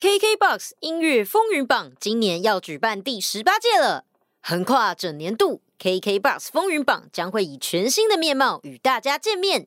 KKBOX 音乐风云榜今年要举办第十八届了，横跨整年度，KKBOX 风云榜将会以全新的面貌与大家见面。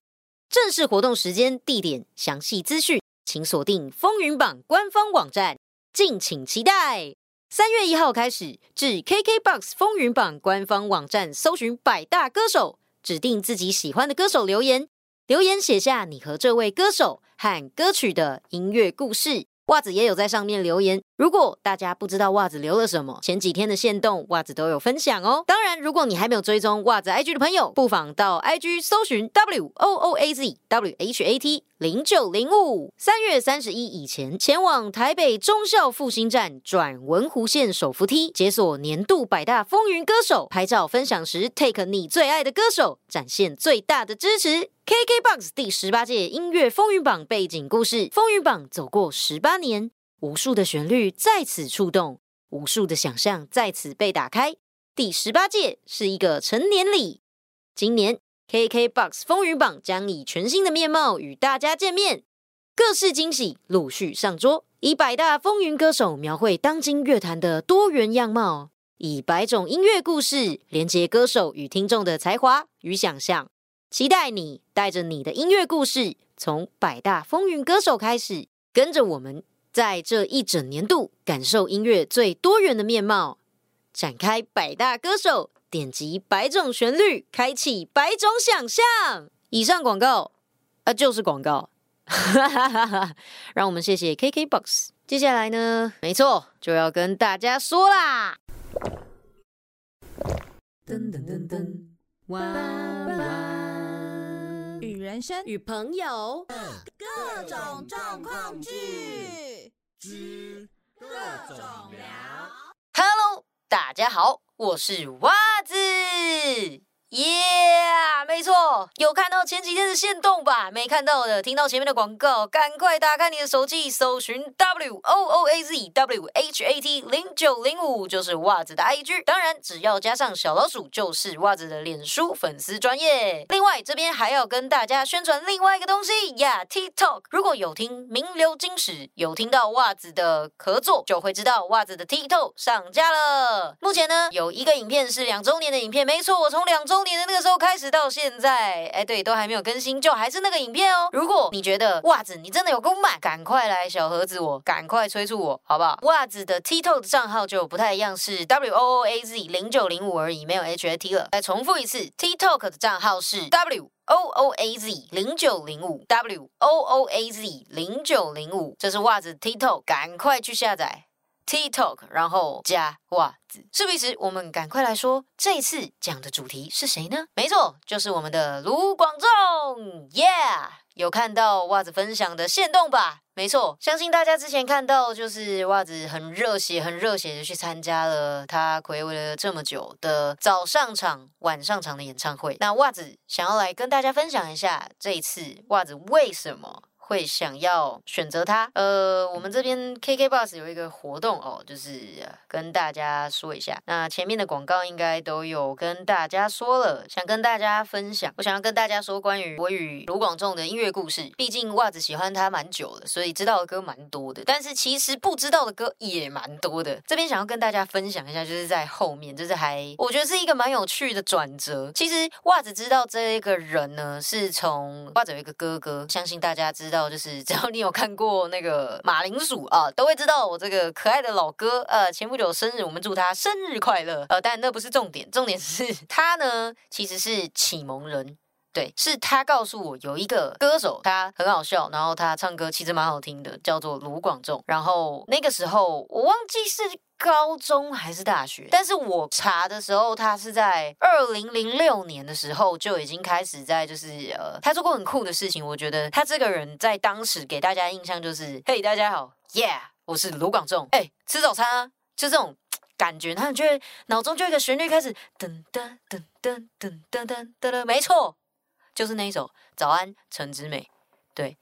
正式活动时间、地点、详细资讯，请锁定风云榜官方网站，敬请期待。三月一号开始，至 KKBOX 风云榜官方网站搜寻百大歌手，指定自己喜欢的歌手留言，留言写下你和这位歌手和歌曲的音乐故事。袜子也有在上面留言。如果大家不知道袜子留了什么，前几天的线动袜子都有分享哦。当然，如果你还没有追踪袜子 IG 的朋友，不妨到 IG 搜寻 W O O A Z W H A T 零九零五。三月三十一以前，前往台北中校复兴站转文湖线手扶梯，解锁年度百大风云歌手，拍照分享时 take 你最爱的歌手，展现最大的支持。KKBOX 第十八届音乐风云榜背景故事：风云榜走过十八年，无数的旋律在此触动，无数的想象在此被打开。第十八届是一个成年礼，今年 KKBOX 风云榜将以全新的面貌与大家见面，各式惊喜陆续上桌，以百大风云歌手描绘当今乐坛的多元样貌，以百种音乐故事连接歌手与听众的才华与想象。期待你带着你的音乐故事，从百大风云歌手开始，跟着我们在这一整年度感受音乐最多元的面貌，展开百大歌手，点击百种旋律，开启百种想象。以上广告啊，就是广告。让我们谢谢 KKBOX。接下来呢，没错，就要跟大家说啦。噔噔噔噔，哇哇。与人生与朋友各种状况剧之各种聊。Hello，大家好，我是袜子。耶，没错，有看到前几天的线动吧？没看到的，听到前面的广告，赶快打开你的手机，搜寻 W O O A Z W H A T 零九零五，就是袜子的 IG。当然，只要加上小老鼠，就是袜子的脸书粉丝专业。另外，这边还要跟大家宣传另外一个东西呀，TikTok。如果有听名流金史，有听到袜子的合作，就会知道袜子的 TikTok 上架了。目前呢，有一个影片是两周年的影片，没错，我从两周。年的那个时候开始到现在，哎，对，都还没有更新，就还是那个影片哦。如果你觉得袜子你真的有够慢，赶快来小盒子我，赶快催促我，好不好？袜子的 TikTok 的账号就不太一样，是 W O O A Z 零九零五而已，没有 H A T 了。再重复一次，TikTok 的账号是 W O O A Z 零九零五，W O O A Z 零九零五，这是袜子 TikTok，赶快去下载。TikTok，然后加袜子。事不宜迟，我们赶快来说这一次讲的主题是谁呢？没错，就是我们的卢广仲。Yeah，有看到袜子分享的线动吧？没错，相信大家之前看到，就是袜子很热血、很热血的去参加了他暌违了这么久的早上场、晚上场的演唱会。那袜子想要来跟大家分享一下，这一次袜子为什么？会想要选择它。呃，我们这边 KK Bus 有一个活动哦，就是跟大家说一下。那前面的广告应该都有跟大家说了，想跟大家分享。我想要跟大家说关于我与卢广仲的音乐故事。毕竟袜子喜欢他蛮久了，所以知道的歌蛮多的。但是其实不知道的歌也蛮多的。这边想要跟大家分享一下，就是在后面，就是还我觉得是一个蛮有趣的转折。其实袜子知道这一个人呢，是从袜子有一个哥哥，相信大家知道。就是只要你有看过那个马铃薯啊，都会知道我这个可爱的老哥。呃，前不久生日，我们祝他生日快乐。呃，但那不是重点，重点是 他呢其实是启蒙人，对，是他告诉我有一个歌手，他很好笑，然后他唱歌其实蛮好听的，叫做卢广仲。然后那个时候我忘记是。高中还是大学？但是我查的时候，他是在二零零六年的时候就已经开始在，就是呃，他做过很酷的事情。我觉得他这个人在当时给大家印象就是，嘿，大家好，Yeah，我是卢广仲，哎，吃早餐啊，就这种感觉。他就会脑中就一个旋律开始噔噔噔噔噔噔噔噔，没错，就是那一首《早安陈之美》，对。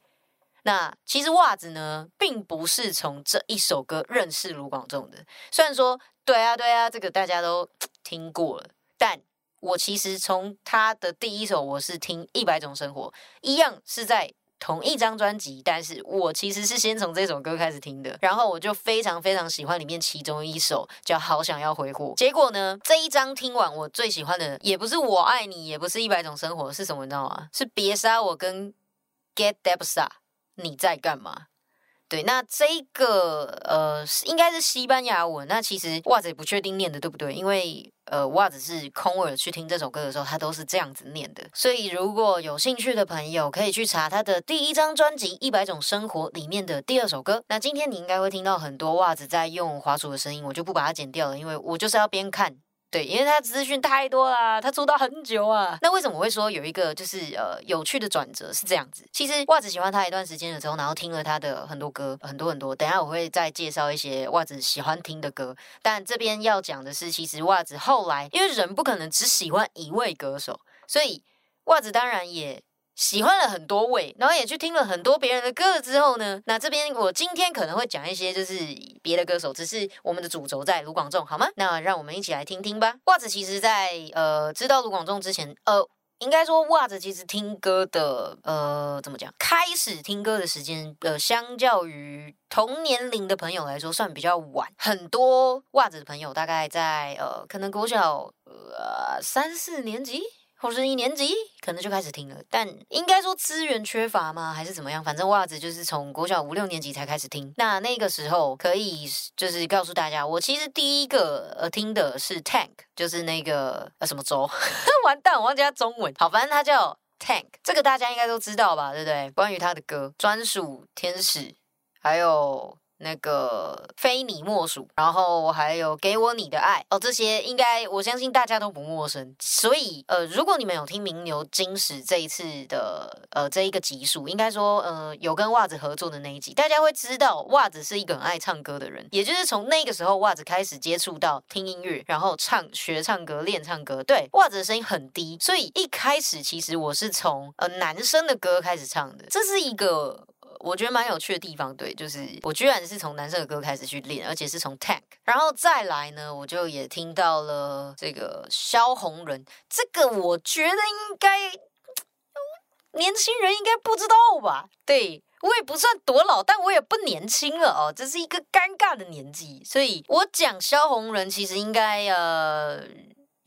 那其实袜子呢，并不是从这一首歌认识卢广仲的。虽然说，对啊，对啊，这个大家都 听过了，但我其实从他的第一首，我是听《一百种生活》，一样是在同一张专辑，但是我其实是先从这首歌开始听的，然后我就非常非常喜欢里面其中一首叫《好想要挥霍》。结果呢，这一张听完，我最喜欢的也不是我爱你，也不是一百种生活，是什么你知道吗？是别杀我跟 Get Debsa，你在干嘛？对，那这个呃，应该是西班牙文。那其实袜子也不确定念的对不对，因为呃，袜子是空耳去听这首歌的时候，他都是这样子念的。所以如果有兴趣的朋友，可以去查他的第一张专辑《一百种生活》里面的第二首歌。那今天你应该会听到很多袜子在用滑鼠的声音，我就不把它剪掉了，因为我就是要边看。对，因为他资讯太多啦，他出道很久啊。那为什么我会说有一个就是呃有趣的转折是这样子？其实袜子喜欢他一段时间了之后，然后听了他的很多歌，很多很多。等下我会再介绍一些袜子喜欢听的歌。但这边要讲的是，其实袜子后来因为人不可能只喜欢一位歌手，所以袜子当然也。喜欢了很多位，然后也去听了很多别人的歌之后呢，那这边我今天可能会讲一些就是别的歌手，只是我们的主轴在卢广仲，好吗？那让我们一起来听听吧。袜子其实，在呃知道卢广仲之前，呃，应该说袜子其实听歌的呃怎么讲，开始听歌的时间，呃，相较于同年龄的朋友来说，算比较晚。很多袜子的朋友大概在呃可能国小呃三四年级。或是一年级可能就开始听了，但应该说资源缺乏吗？还是怎么样？反正袜子就是从国小五六年级才开始听。那那个时候可以就是告诉大家，我其实第一个呃听的是 Tank，就是那个呃什么州，完蛋，我忘记他中文。好，反正他叫 Tank，这个大家应该都知道吧？对不对？关于他的歌，专属天使，还有。那个非你莫属，然后还有给我你的爱哦，这些应该我相信大家都不陌生。所以呃，如果你们有听名牛金石这一次的呃这一个集数，应该说呃有跟袜子合作的那一集，大家会知道袜子是一个很爱唱歌的人。也就是从那个时候，袜子开始接触到听音乐，然后唱学唱歌练唱歌。对，袜子的声音很低，所以一开始其实我是从呃男生的歌开始唱的，这是一个。我觉得蛮有趣的地方，对，就是我居然是从男生的歌开始去练，而且是从 Tank，然后再来呢，我就也听到了这个萧红人，这个我觉得应该年轻人应该不知道吧？对我也不算多老，但我也不年轻了哦，这是一个尴尬的年纪，所以我讲萧红人其实应该呃。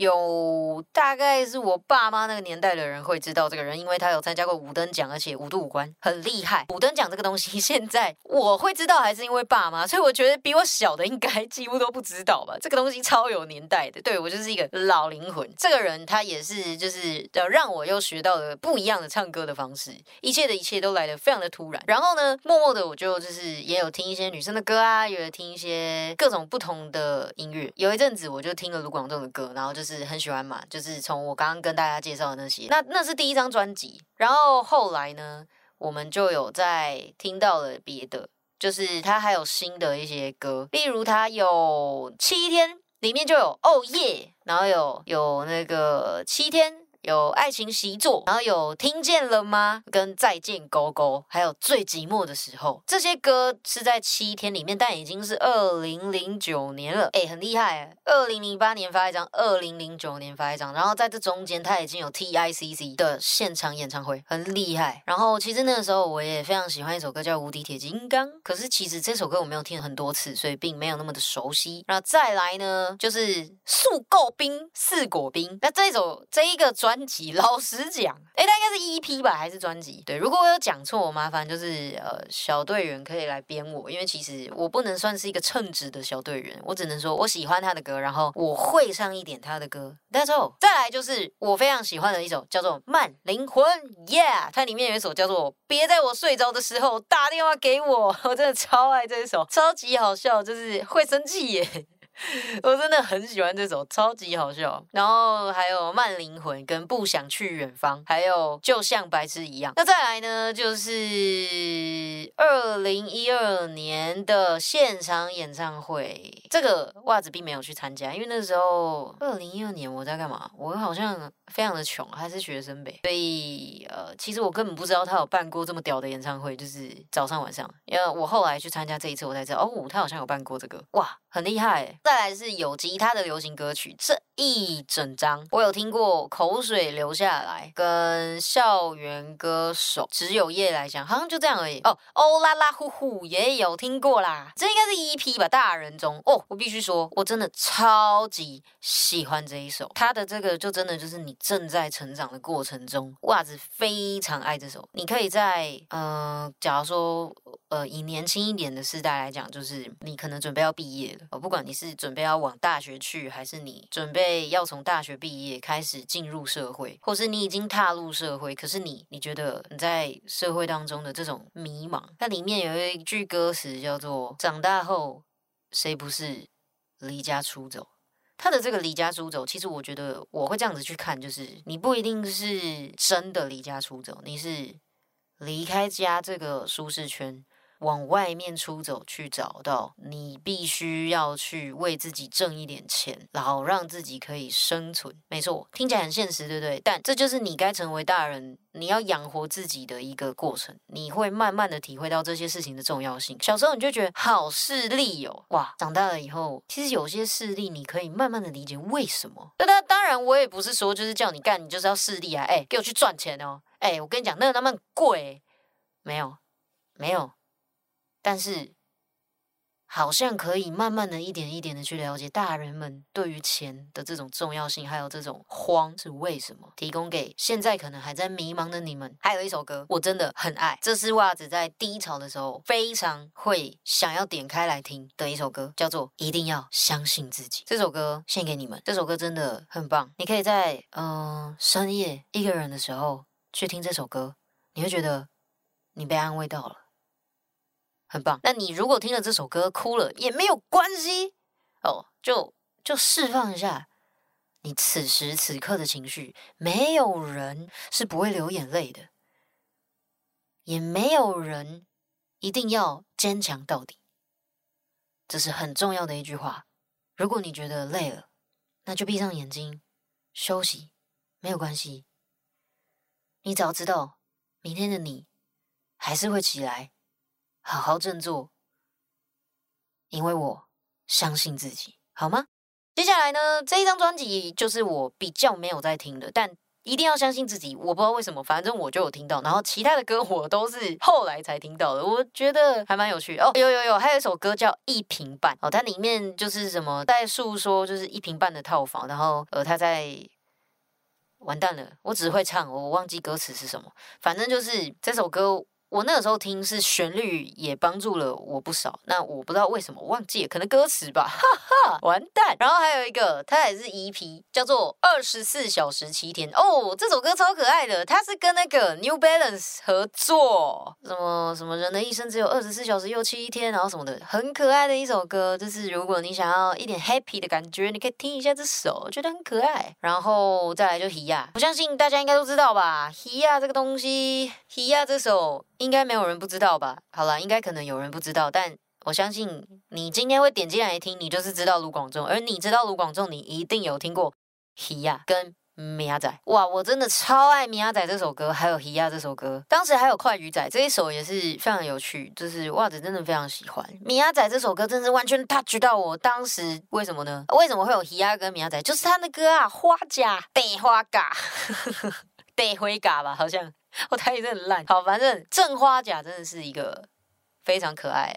有大概是我爸妈那个年代的人会知道这个人，因为他有参加过五等奖，而且五度五关很厉害。五等奖这个东西，现在我会知道还是因为爸妈，所以我觉得比我小的应该 几乎都不知道吧。这个东西超有年代的，对我就是一个老灵魂。这个人他也是，就是呃让我又学到了不一样的唱歌的方式，一切的一切都来的非常的突然。然后呢，默默的我就就是也有听一些女生的歌啊，也有听一些各种不同的音乐。有一阵子我就听了卢广仲的歌，然后就是。是很喜欢嘛，就是从我刚刚跟大家介绍的那些，那那是第一张专辑，然后后来呢，我们就有在听到了别的，就是他还有新的一些歌，例如他有七天，里面就有哦耶，然后有有那个七天。有爱情习作，然后有听见了吗？跟再见勾勾，还有最寂寞的时候，这些歌是在七天里面，但已经是二零零九年了，哎，很厉害。二零零八年发一张，二零零九年发一张，然后在这中间他已经有 T I C C 的现场演唱会，很厉害。然后其实那个时候我也非常喜欢一首歌叫《无敌铁金刚》，可是其实这首歌我没有听很多次，所以并没有那么的熟悉。然后再来呢，就是速购冰四果冰，那这首这一个专。专辑，老实讲，哎，它应该是 EP 吧，还是专辑？对，如果我有讲错，麻烦就是呃，小队员可以来编我，因为其实我不能算是一个称职的小队员，我只能说我喜欢他的歌，然后我会上一点他的歌。That's all。再来就是我非常喜欢的一首叫做《慢灵魂》，Yeah，它里面有一首叫做《别在我睡着的时候打电话给我》，我真的超爱这一首，超级好笑，就是会生气耶。我真的很喜欢这首，超级好笑。然后还有慢灵魂跟不想去远方，还有就像白痴一样。那再来呢，就是二零一二年的现场演唱会，这个袜子并没有去参加，因为那时候二零一二年我在干嘛？我好像非常的穷，还是学生呗。所以呃，其实我根本不知道他有办过这么屌的演唱会，就是早上晚上。因为我后来去参加这一次，我才知道哦，他好像有办过这个，哇，很厉害。再来是有吉他的流行歌曲，这一整张我有听过，口水流下来，跟校园歌手只有夜来讲，好像就这样而已。哦，哦啦啦呼呼也有听过啦，这应该是 EP 吧，大人中哦。我必须说，我真的超级喜欢这一首，他的这个就真的就是你正在成长的过程中，袜子非常爱这首。你可以在呃，假如说呃，以年轻一点的世代来讲，就是你可能准备要毕业了，哦，不管你是准备要往大学去，还是你准备要从大学毕业开始进入社会，或是你已经踏入社会，可是你你觉得你在社会当中的这种迷茫，它里面有一句歌词叫做“长大后谁不是离家出走”。他的这个离家出走，其实我觉得我会这样子去看，就是你不一定是真的离家出走，你是离开家这个舒适圈。往外面出走，去找到你必须要去为自己挣一点钱，然后让自己可以生存。没错，听起来很现实，对不对？但这就是你该成为大人，你要养活自己的一个过程。你会慢慢的体会到这些事情的重要性。小时候你就觉得好势利哦，哇！长大了以后，其实有些势利你可以慢慢的理解为什么。那当当然，我也不是说就是叫你干，你就是要势利啊！哎，给我去赚钱哦！哎，我跟你讲，那个那么贵，没有，没有。但是，好像可以慢慢的一点一点的去了解大人们对于钱的这种重要性，还有这种慌是为什么？提供给现在可能还在迷茫的你们。还有一首歌，我真的很爱，这是袜子在低潮的时候非常会想要点开来听的一首歌，叫做《一定要相信自己》。这首歌献给你们，这首歌真的很棒。你可以在嗯深夜一个人的时候去听这首歌，你会觉得你被安慰到了。很棒。那你如果听了这首歌哭了也没有关系哦，就就释放一下你此时此刻的情绪。没有人是不会流眼泪的，也没有人一定要坚强到底。这是很重要的一句话。如果你觉得累了，那就闭上眼睛休息，没有关系。你早知道，明天的你还是会起来。好好振作，因为我相信自己，好吗？接下来呢，这一张专辑就是我比较没有在听的，但一定要相信自己。我不知道为什么，反正我就有听到，然后其他的歌 我都是后来才听到的。我觉得还蛮有趣哦。有有有，还有一首歌叫《一平半》哦，它里面就是什么在诉说，就是一平半的套房，然后呃，他在完蛋了，我只会唱，我忘记歌词是什么，反正就是这首歌。我那个时候听是旋律也帮助了我不少，那我不知道为什么忘记，可能歌词吧，哈哈，完蛋。然后还有一个，它也是 EP，叫做《二十四小时七天》哦，这首歌超可爱的，它是跟那个 New Balance 合作，什么什么人的一生只有二十四小时又七天，然后什么的，很可爱的一首歌。就是如果你想要一点 happy 的感觉，你可以听一下这首，觉得很可爱。然后再来就 Hia，我相信大家应该都知道吧，Hia 这个东西，Hia 这首。应该没有人不知道吧？好了，应该可能有人不知道，但我相信你今天会点进来听，你就是知道卢广仲，而你知道卢广仲，你一定有听过《h i 跟。米亚仔，哇，我真的超爱米亚仔这首歌，还有希亚这首歌，当时还有快鱼仔这一首也是非常有趣，就是袜子真的非常喜欢米亚仔这首歌，真是完全 touch 到我当时为什么呢？为什么会有希亚跟米亚仔？就是他的歌啊，花甲得花甲，得灰甲吧，好像 我台语真的很烂。好，反正正花甲真的是一个非常可爱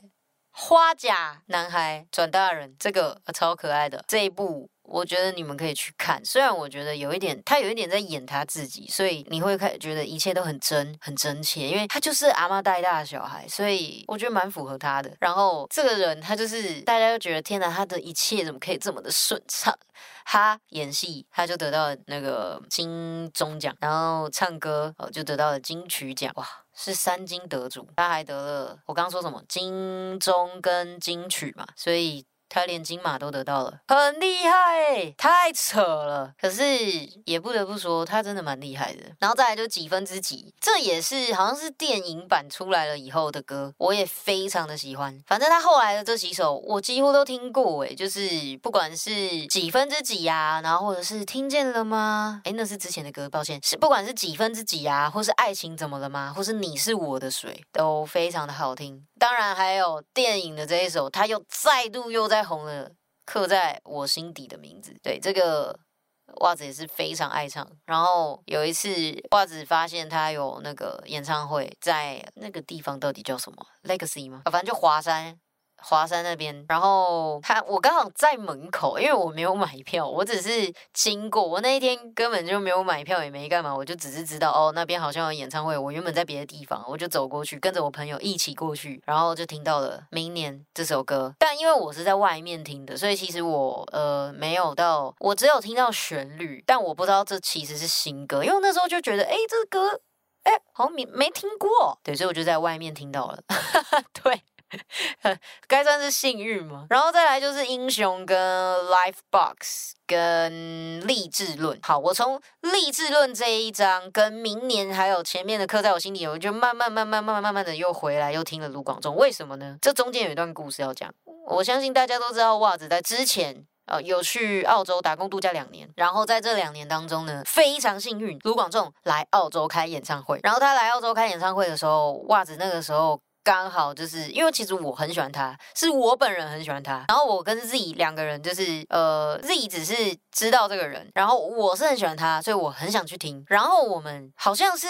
花甲男孩转大人，这个超可爱的这一部。我觉得你们可以去看，虽然我觉得有一点，他有一点在演他自己，所以你会开觉得一切都很真、很真切，因为他就是阿妈带大的小孩，所以我觉得蛮符合他的。然后这个人他就是大家都觉得天哪，他的一切怎么可以这么的顺畅？他演戏他就得到了那个金钟奖，然后唱歌哦就得到了金曲奖，哇，是三金得主。他还得了我刚刚说什么金钟跟金曲嘛，所以。他连金马都得到了，很厉害，太扯了。可是也不得不说，他真的蛮厉害的。然后再来就几分之几，这也是好像是电影版出来了以后的歌，我也非常的喜欢。反正他后来的这几首，我几乎都听过。哎，就是不管是几分之几呀，然后或者是听见了吗？哎，那是之前的歌，抱歉。是不管是几分之几啊，或是爱情怎么了吗？或是你是我的水，都非常的好听。当然还有电影的这一首，他又再度又在。红了刻在我心底的名字。对，这个袜子也是非常爱唱。然后有一次，袜子发现他有那个演唱会，在那个地方到底叫什么？Legacy 吗？反正就华山。华山那边，然后他我刚好在门口，因为我没有买票，我只是经过。我那一天根本就没有买票，也没干嘛，我就只是知道哦，那边好像有演唱会。我原本在别的地方，我就走过去，跟着我朋友一起过去，然后就听到了《明年》这首歌。但因为我是在外面听的，所以其实我呃没有到，我只有听到旋律，但我不知道这其实是新歌，因为那时候就觉得，哎，这歌，哎，好像没没听过，对，所以我就在外面听到了，对。该算是幸运吗？然后再来就是英雄跟 Life Box 跟励志论。好，我从励志论这一章跟明年还有前面的课在我心里，我就慢慢慢慢慢慢慢慢的又回来又听了卢广仲。为什么呢？这中间有一段故事要讲。我相信大家都知道，袜子在之前。呃，有去澳洲打工度假两年，然后在这两年当中呢，非常幸运，卢广仲来澳洲开演唱会。然后他来澳洲开演唱会的时候，袜子那个时候刚好就是因为其实我很喜欢他，是我本人很喜欢他。然后我跟 Z 两个人就是呃，Z 只是知道这个人，然后我是很喜欢他，所以我很想去听。然后我们好像是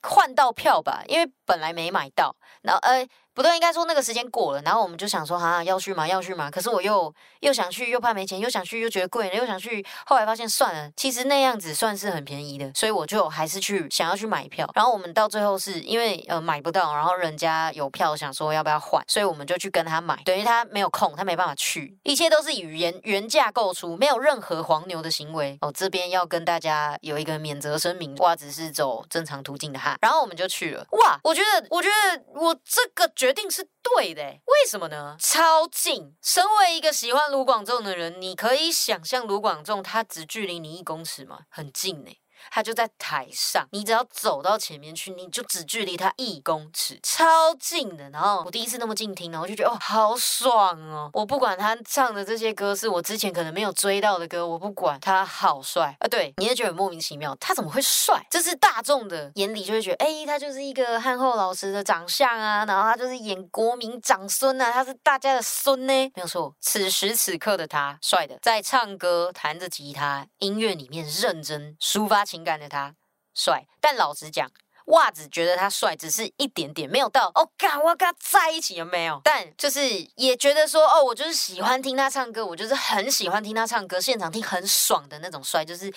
换到票吧，因为本来没买到，然后呃。不对，应该说那个时间过了，然后我们就想说，哈，要去吗？要去吗？可是我又又想去，又怕没钱，又想去，又觉得贵了，又想去。后来发现算了，其实那样子算是很便宜的，所以我就还是去想要去买票。然后我们到最后是因为呃买不到，然后人家有票，想说要不要换，所以我们就去跟他买。等于他没有空，他没办法去，一切都是以原原价购出，没有任何黄牛的行为。哦，这边要跟大家有一个免责声明，袜子是走正常途径的哈。然后我们就去了，哇，我我觉得，我觉得我这个决定是对的，为什么呢？超近！身为一个喜欢卢广仲的人，你可以想象卢广仲他只距离你一公尺吗？很近呢。他就在台上，你只要走到前面去，你就只距离他一公尺，超近的。然后我第一次那么近听，然后我就觉得哦，好爽哦！我不管他唱的这些歌是我之前可能没有追到的歌，我不管，他好帅啊！对，你也觉得很莫名其妙，他怎么会帅？这是大众的眼里就会觉得，哎，他就是一个憨厚老实的长相啊，然后他就是演国民长孙啊，他是大家的孙呢，没有错。此时此刻的他，帅的，在唱歌、弹着吉他、音乐里面认真抒发。情感的他帅，但老实讲，袜子觉得他帅只是一点点，没有到哦，干我跟他在一起有没有？但就是也觉得说，哦，我就是喜欢听他唱歌，我就是很喜欢听他唱歌，现场听很爽的那种帅，就是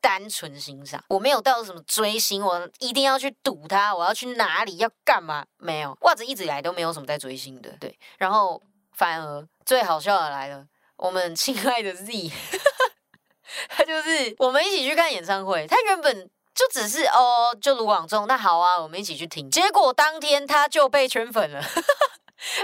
单纯欣赏。我没有到什么追星，我一定要去堵他，我要去哪里要干嘛？没有，袜子一直以来都没有什么在追星的，对。然后反而最好笑的来了，我们亲爱的 Z。他就是我们一起去看演唱会，他原本就只是哦，就卢广仲，那好啊，我们一起去听。结果当天他就被圈粉了。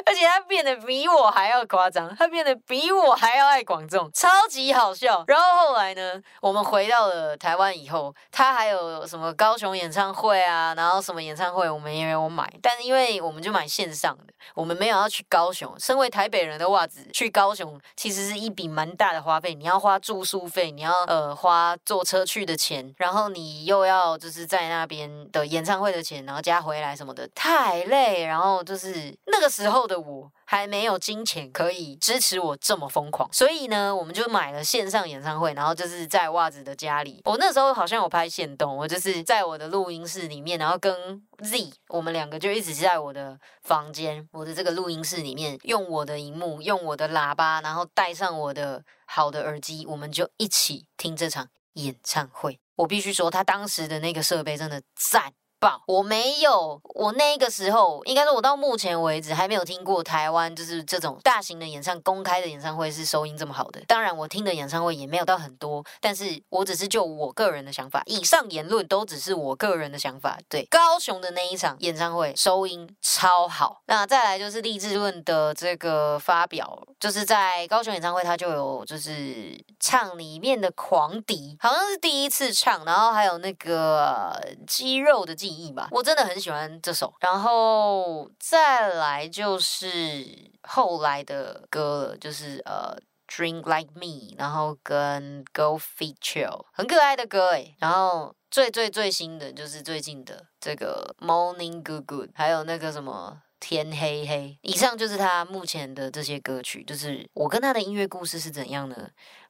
而且他变得比我还要夸张，他变得比我还要爱广众，超级好笑。然后后来呢，我们回到了台湾以后，他还有什么高雄演唱会啊，然后什么演唱会我们也没有买，但是因为我们就买线上的，我们没有要去高雄。身为台北人的袜子去高雄，其实是一笔蛮大的花费，你要花住宿费，你要呃花坐车去的钱，然后你又要就是在那边的演唱会的钱，然后加回来什么的，太累。然后就是那个时。时候的我还没有金钱可以支持我这么疯狂，所以呢，我们就买了线上演唱会，然后就是在袜子的家里。我那时候好像有拍线动，我就是在我的录音室里面，然后跟 Z 我们两个就一直在我的房间，我的这个录音室里面，用我的荧幕，用我的喇叭，然后带上我的好的耳机，我们就一起听这场演唱会。我必须说，他当时的那个设备真的赞。爆！我没有，我那个时候应该说，我到目前为止还没有听过台湾就是这种大型的演唱公开的演唱会是收音这么好的。当然，我听的演唱会也没有到很多，但是我只是就我个人的想法，以上言论都只是我个人的想法。对，高雄的那一场演唱会收音超好。那再来就是励志论的这个发表，就是在高雄演唱会他就有就是唱里面的狂迪，好像是第一次唱，然后还有那个肌肉的。记忆吧，我真的很喜欢这首。然后再来就是后来的歌了，就是呃，Drink Like Me，然后跟 Go Feature，很可爱的歌诶。然后最最最新的就是最近的这个 Morning Good Good，还有那个什么天黑黑。以上就是他目前的这些歌曲，就是我跟他的音乐故事是怎样呢？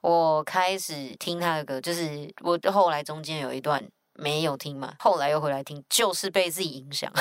我开始听他的歌，就是我后来中间有一段没有听嘛，后来又回来听，就是被自己影响。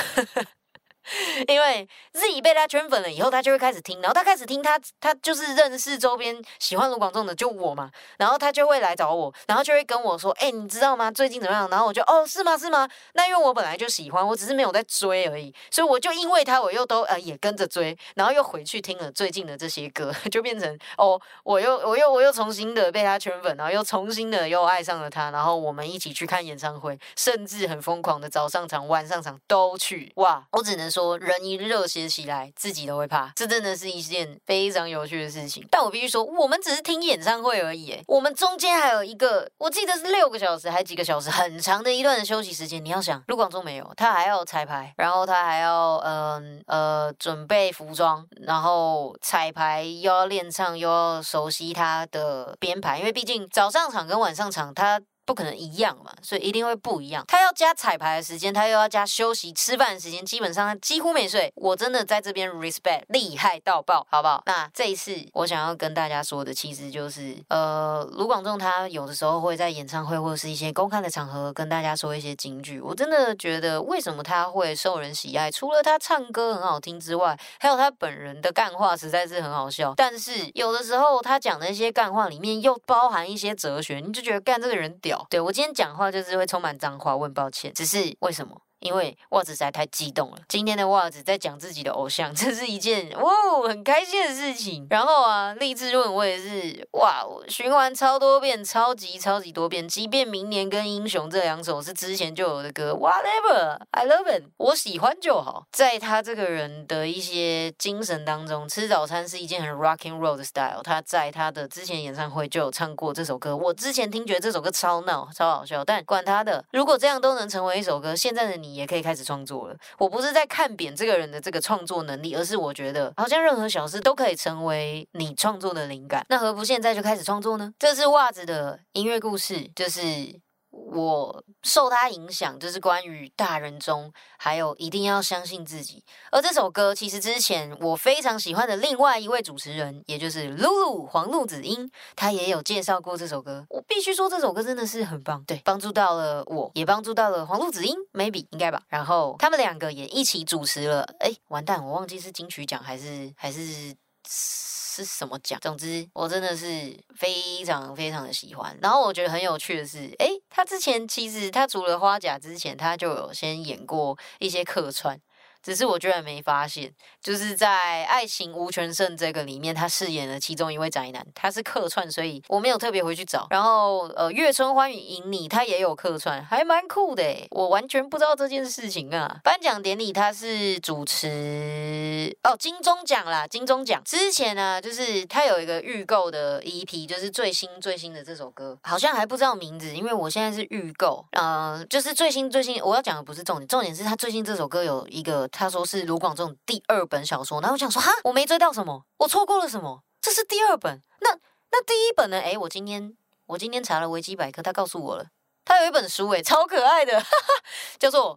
因为自己被他圈粉了以后，他就会开始听，然后他开始听他，他就是认识周边喜欢卢广仲的就我嘛，然后他就会来找我，然后就会跟我说，哎，你知道吗？最近怎么样？然后我就哦，是吗？是吗？那因为我本来就喜欢，我只是没有在追而已，所以我就因为他，我又都呃也跟着追，然后又回去听了最近的这些歌，就变成哦，我又我又我又重新的被他圈粉，然后又重新的又爱上了他，然后我们一起去看演唱会，甚至很疯狂的早上场、晚上场都去，哇！我只能说。人一热血起来，自己都会怕，这真的是一件非常有趣的事情。但我必须说，我们只是听演唱会而已，我们中间还有一个，我记得是六个小时还几个小时，很长的一段的休息时间。你要想，卢广仲没有，他还要彩排，然后他还要嗯呃准备服装，然后彩排又要练唱，又要熟悉他的编排，因为毕竟早上场跟晚上场他。不可能一样嘛，所以一定会不一样。他要加彩排的时间，他又要加休息、吃饭的时间，基本上他几乎没睡。我真的在这边 respect，厉害到爆，好不好？那这一次我想要跟大家说的，其实就是，呃，卢广仲他有的时候会在演唱会或者是一些公开的场合跟大家说一些金句。我真的觉得，为什么他会受人喜爱？除了他唱歌很好听之外，还有他本人的干话实在是很好笑。但是有的时候他讲的一些干话里面又包含一些哲学，你就觉得干这个人屌。对我今天讲话就是会充满脏话，问抱歉，只是为什么？因为袜子实在太激动了。今天的袜子在讲自己的偶像，这是一件哇很开心的事情。然后啊，励志论我也是哇，循环超多遍，超级超级多遍。即便明年跟英雄这两首是之前就有的歌，whatever I love it，我喜欢就好。在他这个人的一些精神当中，吃早餐是一件很 rocking roll 的 style。他在他的之前演唱会就有唱过这首歌。我之前听觉得这首歌超闹超好笑，但管他的，如果这样都能成为一首歌，现在的你。你也可以开始创作了。我不是在看扁这个人的这个创作能力，而是我觉得好像任何小事都可以成为你创作的灵感。那何不现在就开始创作呢？这是袜子的音乐故事，就是。我受他影响，就是关于大人中，还有一定要相信自己。而这首歌，其实之前我非常喜欢的另外一位主持人，也就是露露黄露子英，他也有介绍过这首歌。我必须说，这首歌真的是很棒，对，帮助到了我，也帮助到了黄露子英，maybe 应该吧。然后他们两个也一起主持了，哎，完蛋，我忘记是金曲奖还是还是。是什么奖？总之，我真的是非常非常的喜欢。然后我觉得很有趣的是，诶，他之前其实他除了花甲之前，他就有先演过一些客串。只是我居然没发现，就是在《爱情无全胜》这个里面，他饰演了其中一位宅男，他是客串，所以我没有特别回去找。然后，呃，《月春欢与迎你》他也有客串，还蛮酷的我完全不知道这件事情啊！颁奖典礼他是主持哦，金钟奖啦，金钟奖之前呢，就是他有一个预购的 EP，就是最新最新的这首歌，好像还不知道名字，因为我现在是预购，呃，就是最新最新，我要讲的不是重点，重点是他最近这首歌有一个。他说是卢广仲第二本小说，然后我想说哈，我没追到什么，我错过了什么？这是第二本，那那第一本呢？诶，我今天我今天查了维基百科，他告诉我了，他有一本书，诶，超可爱的，哈 哈叫做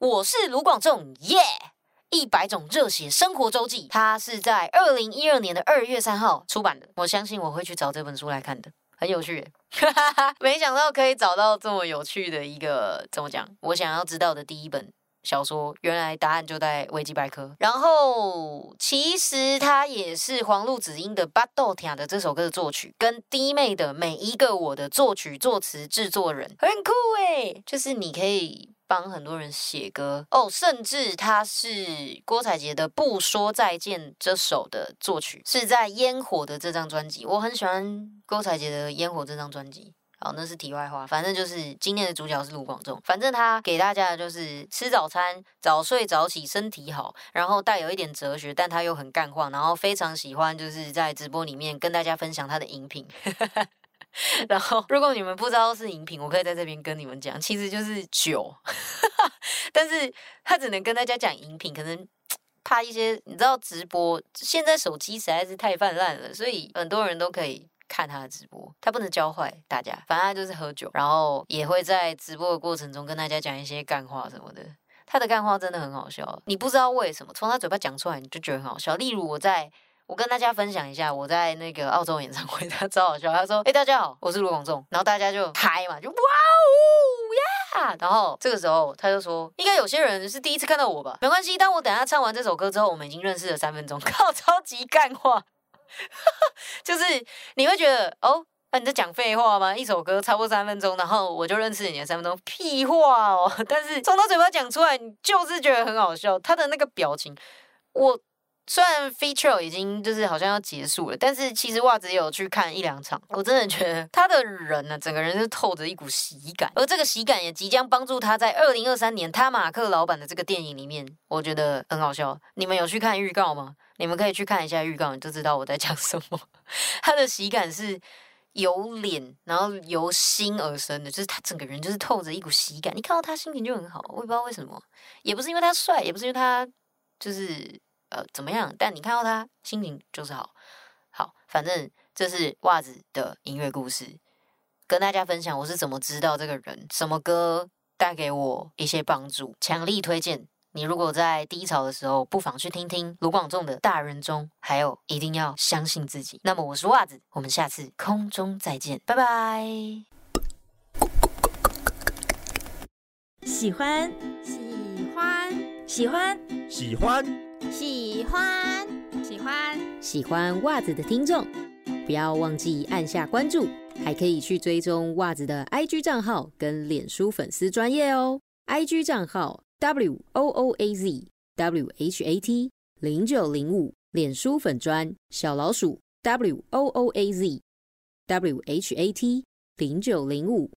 《我是卢广仲》，耶，一百种热血生活周记。它是在二零一二年的二月三号出版的，我相信我会去找这本书来看的，很有趣，哈哈哈没想到可以找到这么有趣的一个，怎么讲？我想要知道的第一本。小说原来答案就在维基百科，然后其实他也是黄路子英的《巴豆塔》的这首歌的作曲，跟弟妹的每一个我的作曲、作词、制作人很酷诶，就是你可以帮很多人写歌。哦，甚至他是郭采洁的《不说再见》这首的作曲，是在《烟火》的这张专辑，我很喜欢郭采洁的《烟火》这张专辑。好，那是题外话。反正就是今天的主角是卢广仲。反正他给大家的就是吃早餐，早睡早起，身体好，然后带有一点哲学，但他又很干话，然后非常喜欢就是在直播里面跟大家分享他的饮品。然后如果你们不知道是饮品，我可以在这边跟你们讲，其实就是酒。但是他只能跟大家讲饮品，可能 怕一些你知道直播现在手机实在是太泛滥了，所以很多人都可以。看他的直播，他不能教坏大家，反正他就是喝酒，然后也会在直播的过程中跟大家讲一些干话什么的。他的干话真的很好笑，你不知道为什么从他嘴巴讲出来，你就觉得很好笑。例如我在。我跟大家分享一下，我在那个澳洲演唱会，他超好笑。他说：“哎，大家好，我是卢广仲。”然后大家就嗨嘛，就哇哦呀！然后这个时候他就说：“应该有些人是第一次看到我吧？没关系，当我等下唱完这首歌之后，我们已经认识了三分钟。”靠，超级干话，就是你会觉得哦，那你在讲废话吗？一首歌超过三分钟，然后我就认识你了三分钟，屁话哦！但是从他嘴巴讲出来，你就是觉得很好笑。他的那个表情，我。虽然 feature 已经就是好像要结束了，但是其实袜子有去看一两场。我真的觉得他的人呢，整个人是透着一股喜感，而这个喜感也即将帮助他在二零二三年他马克老板的这个电影里面，我觉得很好笑。你们有去看预告吗？你们可以去看一下预告，你就知道我在讲什么。他的喜感是由脸，然后由心而生的，就是他整个人就是透着一股喜感。你看到他心情就很好，我也不知道为什么，也不是因为他帅，也不是因为他就是。呃，怎么样？但你看到他心情就是好，好，反正这是袜子的音乐故事，跟大家分享我是怎么知道这个人，什么歌带给我一些帮助，强力推荐。你如果在低潮的时候，不妨去听听卢广仲的《大人中》，还有一定要相信自己。那么我是袜子，我们下次空中再见，拜拜。喜欢，喜欢，喜欢，喜欢。喜欢喜欢喜欢袜子的听众，不要忘记按下关注，还可以去追踪袜子的 IG 账号跟脸书粉丝专业哦。IG 账号 W O O A Z W H A T 零九零五，脸书粉砖小老鼠 W O O A Z W H A T 零九零五。